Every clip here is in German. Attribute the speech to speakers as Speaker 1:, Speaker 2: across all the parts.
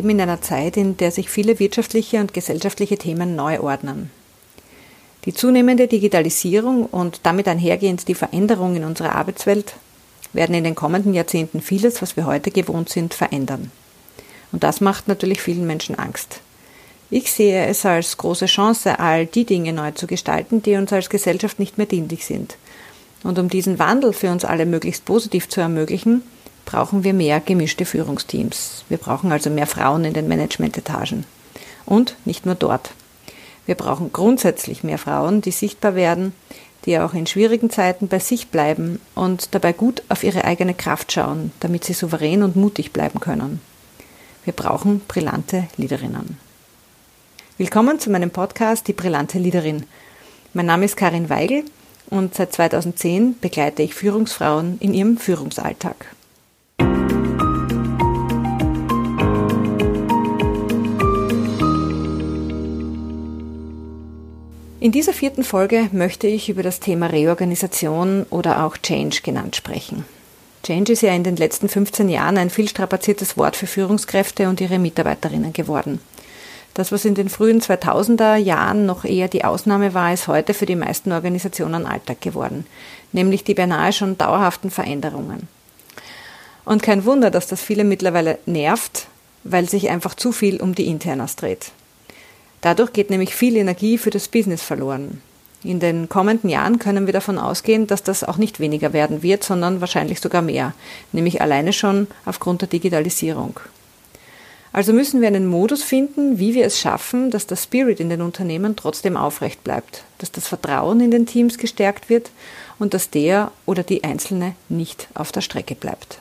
Speaker 1: Leben in einer Zeit, in der sich viele wirtschaftliche und gesellschaftliche Themen neu ordnen. Die zunehmende Digitalisierung und damit einhergehend die Veränderung in unserer Arbeitswelt werden in den kommenden Jahrzehnten vieles, was wir heute gewohnt sind, verändern. Und das macht natürlich vielen Menschen Angst. Ich sehe es als große Chance, all die Dinge neu zu gestalten, die uns als Gesellschaft nicht mehr dienlich sind. Und um diesen Wandel für uns alle möglichst positiv zu ermöglichen, brauchen wir mehr gemischte Führungsteams. Wir brauchen also mehr Frauen in den Managementetagen. Und nicht nur dort. Wir brauchen grundsätzlich mehr Frauen, die sichtbar werden, die auch in schwierigen Zeiten bei sich bleiben und dabei gut auf ihre eigene Kraft schauen, damit sie souverän und mutig bleiben können. Wir brauchen brillante Leaderinnen. Willkommen zu meinem Podcast Die brillante Leaderin. Mein Name ist Karin Weigel und seit 2010 begleite ich Führungsfrauen in ihrem Führungsalltag. In dieser vierten Folge möchte ich über das Thema Reorganisation oder auch Change genannt sprechen. Change ist ja in den letzten 15 Jahren ein viel strapaziertes Wort für Führungskräfte und ihre Mitarbeiterinnen geworden. Das, was in den frühen 2000er Jahren noch eher die Ausnahme war, ist heute für die meisten Organisationen Alltag geworden, nämlich die beinahe schon dauerhaften Veränderungen. Und kein Wunder, dass das viele mittlerweile nervt, weil sich einfach zu viel um die Internas dreht. Dadurch geht nämlich viel Energie für das Business verloren. In den kommenden Jahren können wir davon ausgehen, dass das auch nicht weniger werden wird, sondern wahrscheinlich sogar mehr, nämlich alleine schon aufgrund der Digitalisierung. Also müssen wir einen Modus finden, wie wir es schaffen, dass der Spirit in den Unternehmen trotzdem aufrecht bleibt, dass das Vertrauen in den Teams gestärkt wird und dass der oder die Einzelne nicht auf der Strecke bleibt.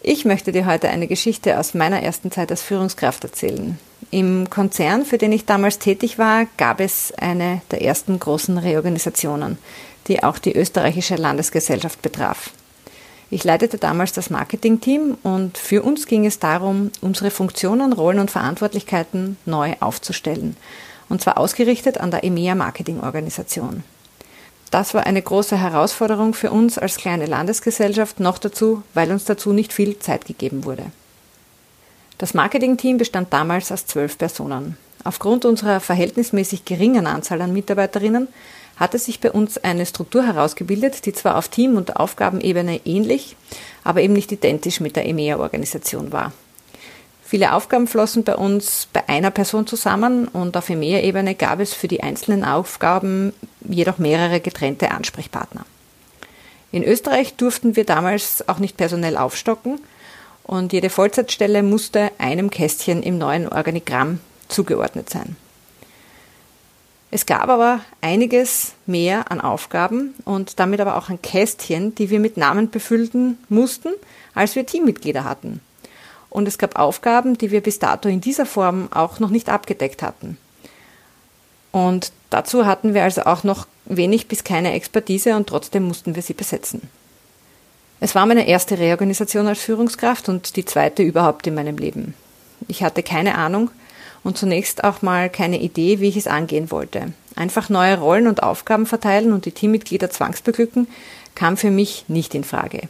Speaker 1: Ich möchte dir heute eine Geschichte aus meiner ersten Zeit als Führungskraft erzählen. Im Konzern, für den ich damals tätig war, gab es eine der ersten großen Reorganisationen, die auch die österreichische Landesgesellschaft betraf. Ich leitete damals das Marketingteam und für uns ging es darum, unsere Funktionen, Rollen und Verantwortlichkeiten neu aufzustellen. Und zwar ausgerichtet an der EMEA Marketingorganisation. Das war eine große Herausforderung für uns als kleine Landesgesellschaft, noch dazu, weil uns dazu nicht viel Zeit gegeben wurde. Das Marketingteam bestand damals aus zwölf Personen. Aufgrund unserer verhältnismäßig geringen Anzahl an Mitarbeiterinnen hatte sich bei uns eine Struktur herausgebildet, die zwar auf Team- und Aufgabenebene ähnlich, aber eben nicht identisch mit der EMEA-Organisation war. Viele Aufgaben flossen bei uns bei einer Person zusammen und auf EMEA-Ebene gab es für die einzelnen Aufgaben jedoch mehrere getrennte Ansprechpartner. In Österreich durften wir damals auch nicht personell aufstocken und jede Vollzeitstelle musste einem Kästchen im neuen Organigramm zugeordnet sein. Es gab aber einiges mehr an Aufgaben und damit aber auch ein Kästchen, die wir mit Namen befüllen mussten, als wir Teammitglieder hatten. Und es gab Aufgaben, die wir bis dato in dieser Form auch noch nicht abgedeckt hatten. Und dazu hatten wir also auch noch wenig bis keine Expertise und trotzdem mussten wir sie besetzen. Es war meine erste Reorganisation als Führungskraft und die zweite überhaupt in meinem Leben. Ich hatte keine Ahnung und zunächst auch mal keine Idee, wie ich es angehen wollte. Einfach neue Rollen und Aufgaben verteilen und die Teammitglieder zwangsbeglücken, kam für mich nicht in Frage.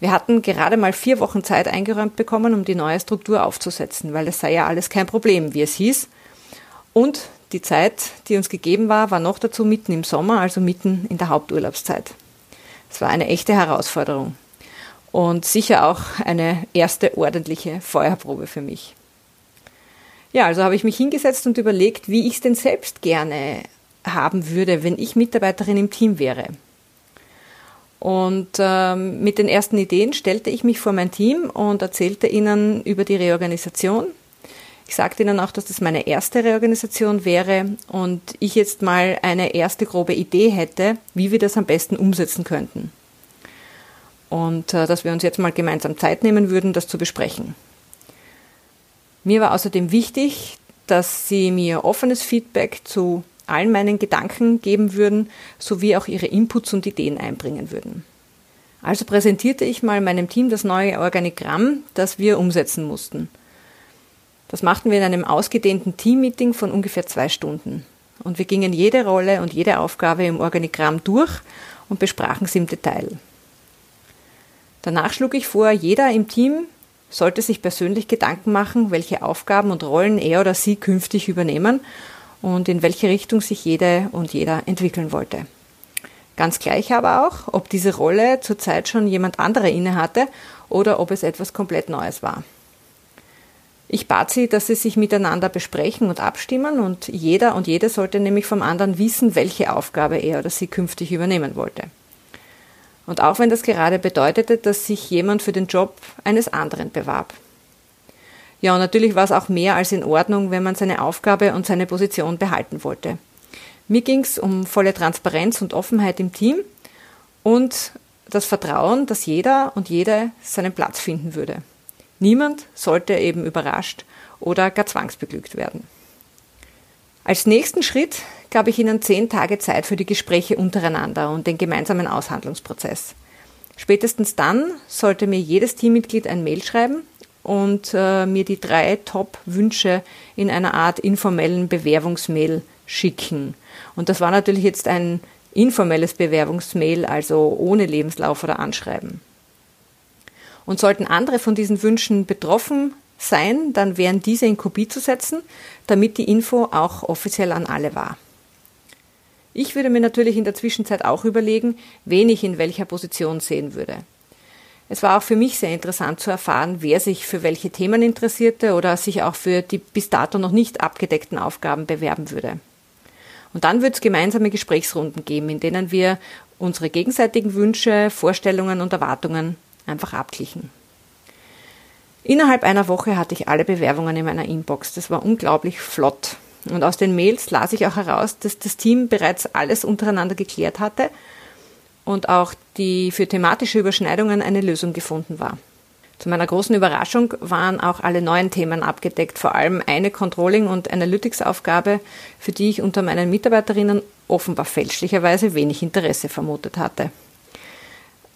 Speaker 1: Wir hatten gerade mal vier Wochen Zeit eingeräumt bekommen, um die neue Struktur aufzusetzen, weil es sei ja alles kein Problem, wie es hieß. Und die Zeit, die uns gegeben war, war noch dazu mitten im Sommer, also mitten in der Haupturlaubszeit. Es war eine echte Herausforderung und sicher auch eine erste ordentliche Feuerprobe für mich. Ja, also habe ich mich hingesetzt und überlegt, wie ich es denn selbst gerne haben würde, wenn ich Mitarbeiterin im Team wäre. Und ähm, mit den ersten Ideen stellte ich mich vor mein Team und erzählte ihnen über die Reorganisation. Ich sagte ihnen auch, dass das meine erste Reorganisation wäre und ich jetzt mal eine erste grobe Idee hätte, wie wir das am besten umsetzen könnten. Und äh, dass wir uns jetzt mal gemeinsam Zeit nehmen würden, das zu besprechen. Mir war außerdem wichtig, dass sie mir offenes Feedback zu allen meinen Gedanken geben würden, sowie auch ihre Inputs und Ideen einbringen würden. Also präsentierte ich mal meinem Team das neue Organigramm, das wir umsetzen mussten. Das machten wir in einem ausgedehnten Teammeeting von ungefähr zwei Stunden. Und wir gingen jede Rolle und jede Aufgabe im Organigramm durch und besprachen sie im Detail. Danach schlug ich vor, jeder im Team sollte sich persönlich Gedanken machen, welche Aufgaben und Rollen er oder sie künftig übernehmen und in welche Richtung sich jede und jeder entwickeln wollte. Ganz gleich aber auch, ob diese Rolle zurzeit schon jemand anderer innehatte oder ob es etwas komplett Neues war. Ich bat sie, dass sie sich miteinander besprechen und abstimmen und jeder und jede sollte nämlich vom anderen wissen, welche Aufgabe er oder sie künftig übernehmen wollte. Und auch wenn das gerade bedeutete, dass sich jemand für den Job eines anderen bewarb. Ja, und natürlich war es auch mehr als in Ordnung, wenn man seine Aufgabe und seine Position behalten wollte. Mir ging es um volle Transparenz und Offenheit im Team und das Vertrauen, dass jeder und jede seinen Platz finden würde. Niemand sollte eben überrascht oder gar zwangsbeglückt werden. Als nächsten Schritt gab ich Ihnen zehn Tage Zeit für die Gespräche untereinander und den gemeinsamen Aushandlungsprozess. Spätestens dann sollte mir jedes Teammitglied ein Mail schreiben und äh, mir die drei Top-Wünsche in einer Art informellen Bewerbungsmail schicken. Und das war natürlich jetzt ein informelles Bewerbungsmail, also ohne Lebenslauf oder Anschreiben. Und sollten andere von diesen Wünschen betroffen sein, dann wären diese in Kopie zu setzen, damit die Info auch offiziell an alle war. Ich würde mir natürlich in der Zwischenzeit auch überlegen, wen ich in welcher Position sehen würde. Es war auch für mich sehr interessant zu erfahren, wer sich für welche Themen interessierte oder sich auch für die bis dato noch nicht abgedeckten Aufgaben bewerben würde. Und dann wird es gemeinsame Gesprächsrunden geben, in denen wir unsere gegenseitigen Wünsche, Vorstellungen und Erwartungen einfach abglichen. Innerhalb einer Woche hatte ich alle Bewerbungen in meiner Inbox. Das war unglaublich flott. Und aus den Mails las ich auch heraus, dass das Team bereits alles untereinander geklärt hatte und auch die für thematische Überschneidungen eine Lösung gefunden war. Zu meiner großen Überraschung waren auch alle neuen Themen abgedeckt, vor allem eine Controlling- und Analytics-Aufgabe, für die ich unter meinen Mitarbeiterinnen offenbar fälschlicherweise wenig Interesse vermutet hatte.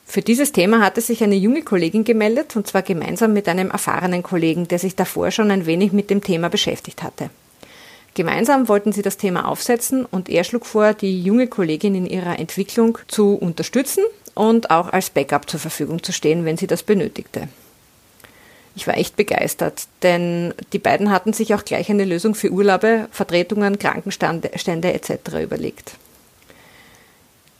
Speaker 1: Für dieses Thema hatte sich eine junge Kollegin gemeldet, und zwar gemeinsam mit einem erfahrenen Kollegen, der sich davor schon ein wenig mit dem Thema beschäftigt hatte. Gemeinsam wollten sie das Thema aufsetzen und er schlug vor, die junge Kollegin in ihrer Entwicklung zu unterstützen und auch als Backup zur Verfügung zu stehen, wenn sie das benötigte. Ich war echt begeistert, denn die beiden hatten sich auch gleich eine Lösung für Urlaube, Vertretungen, Krankenstände etc. überlegt.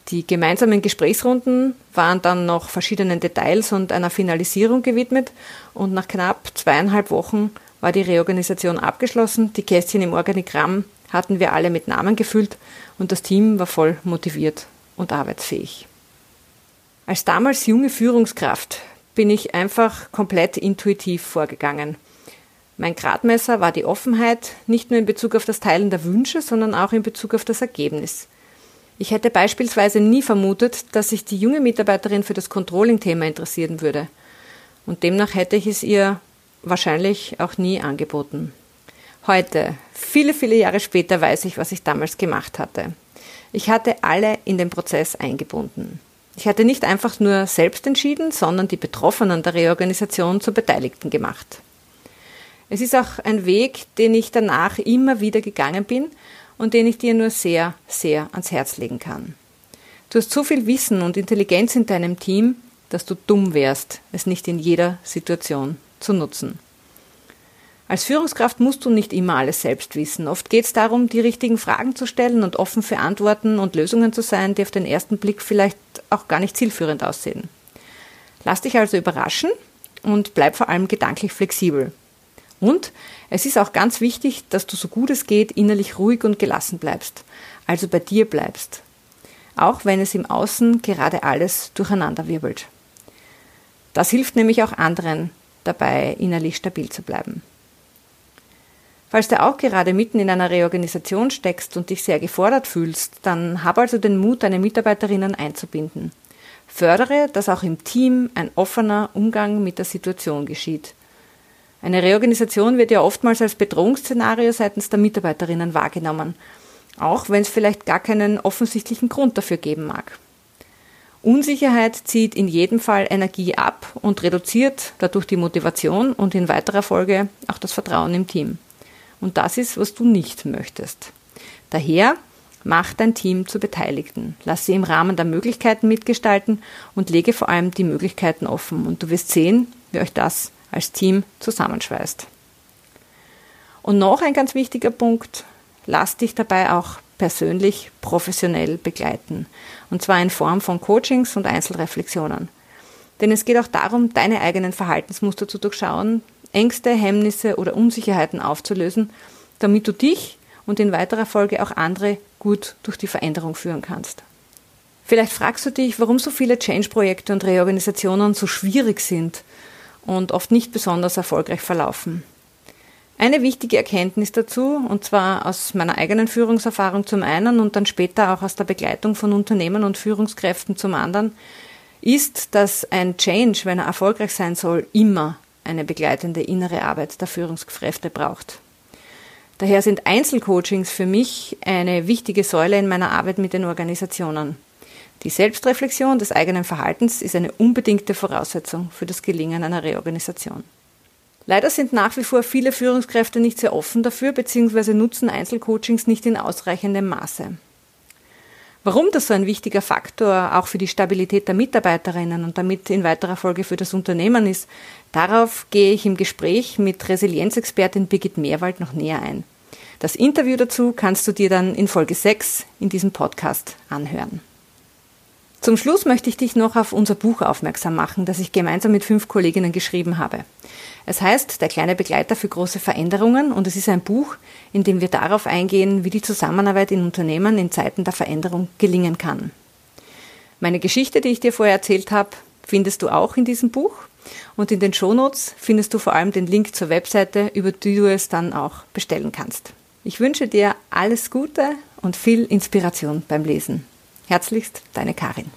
Speaker 1: Die gemeinsamen Gesprächsrunden waren dann noch verschiedenen Details und einer Finalisierung gewidmet und nach knapp zweieinhalb Wochen war die Reorganisation abgeschlossen. Die Kästchen im Organigramm hatten wir alle mit Namen gefüllt und das Team war voll motiviert und arbeitsfähig. Als damals junge Führungskraft bin ich einfach komplett intuitiv vorgegangen. Mein Gradmesser war die Offenheit, nicht nur in Bezug auf das Teilen der Wünsche, sondern auch in Bezug auf das Ergebnis. Ich hätte beispielsweise nie vermutet, dass sich die junge Mitarbeiterin für das Controlling-Thema interessieren würde. Und demnach hätte ich es ihr wahrscheinlich auch nie angeboten. Heute, viele, viele Jahre später, weiß ich, was ich damals gemacht hatte. Ich hatte alle in den Prozess eingebunden. Ich hatte nicht einfach nur selbst entschieden, sondern die Betroffenen der Reorganisation zu Beteiligten gemacht. Es ist auch ein Weg, den ich danach immer wieder gegangen bin und den ich dir nur sehr, sehr ans Herz legen kann. Du hast so viel Wissen und Intelligenz in deinem Team, dass du dumm wärst, es nicht in jeder Situation zu nutzen. Als Führungskraft musst du nicht immer alles selbst wissen. Oft geht es darum, die richtigen Fragen zu stellen und offen für Antworten und Lösungen zu sein, die auf den ersten Blick vielleicht auch gar nicht zielführend aussehen. Lass dich also überraschen und bleib vor allem gedanklich flexibel. Und es ist auch ganz wichtig, dass du so gut es geht innerlich ruhig und gelassen bleibst, also bei dir bleibst, auch wenn es im Außen gerade alles durcheinander wirbelt. Das hilft nämlich auch anderen dabei, innerlich stabil zu bleiben. Falls du auch gerade mitten in einer Reorganisation steckst und dich sehr gefordert fühlst, dann hab also den Mut, deine Mitarbeiterinnen einzubinden. Fördere, dass auch im Team ein offener Umgang mit der Situation geschieht – eine Reorganisation wird ja oftmals als Bedrohungsszenario seitens der Mitarbeiterinnen wahrgenommen, auch wenn es vielleicht gar keinen offensichtlichen Grund dafür geben mag. Unsicherheit zieht in jedem Fall Energie ab und reduziert dadurch die Motivation und in weiterer Folge auch das Vertrauen im Team. Und das ist, was du nicht möchtest. Daher mach dein Team zu Beteiligten. Lass sie im Rahmen der Möglichkeiten mitgestalten und lege vor allem die Möglichkeiten offen. Und du wirst sehen, wie euch das als Team zusammenschweißt. Und noch ein ganz wichtiger Punkt, lass dich dabei auch persönlich professionell begleiten. Und zwar in Form von Coachings und Einzelreflexionen. Denn es geht auch darum, deine eigenen Verhaltensmuster zu durchschauen, Ängste, Hemmnisse oder Unsicherheiten aufzulösen, damit du dich und in weiterer Folge auch andere gut durch die Veränderung führen kannst. Vielleicht fragst du dich, warum so viele Change-Projekte und Reorganisationen so schwierig sind und oft nicht besonders erfolgreich verlaufen. Eine wichtige Erkenntnis dazu, und zwar aus meiner eigenen Führungserfahrung zum einen und dann später auch aus der Begleitung von Unternehmen und Führungskräften zum anderen, ist, dass ein Change, wenn er erfolgreich sein soll, immer eine begleitende innere Arbeit der Führungskräfte braucht. Daher sind Einzelcoachings für mich eine wichtige Säule in meiner Arbeit mit den Organisationen. Die Selbstreflexion des eigenen Verhaltens ist eine unbedingte Voraussetzung für das Gelingen einer Reorganisation. Leider sind nach wie vor viele Führungskräfte nicht sehr offen dafür bzw. nutzen Einzelcoachings nicht in ausreichendem Maße. Warum das so ein wichtiger Faktor auch für die Stabilität der Mitarbeiterinnen und damit in weiterer Folge für das Unternehmen ist, darauf gehe ich im Gespräch mit Resilienzexpertin Birgit Meerwald noch näher ein. Das Interview dazu kannst du dir dann in Folge 6 in diesem Podcast anhören. Zum Schluss möchte ich dich noch auf unser Buch aufmerksam machen, das ich gemeinsam mit fünf Kolleginnen geschrieben habe. Es heißt Der kleine Begleiter für große Veränderungen und es ist ein Buch, in dem wir darauf eingehen, wie die Zusammenarbeit in Unternehmen in Zeiten der Veränderung gelingen kann. Meine Geschichte, die ich dir vorher erzählt habe, findest du auch in diesem Buch und in den Shownotes findest du vor allem den Link zur Webseite, über die du es dann auch bestellen kannst. Ich wünsche dir alles Gute und viel Inspiration beim Lesen. Herzlichst, deine Karin.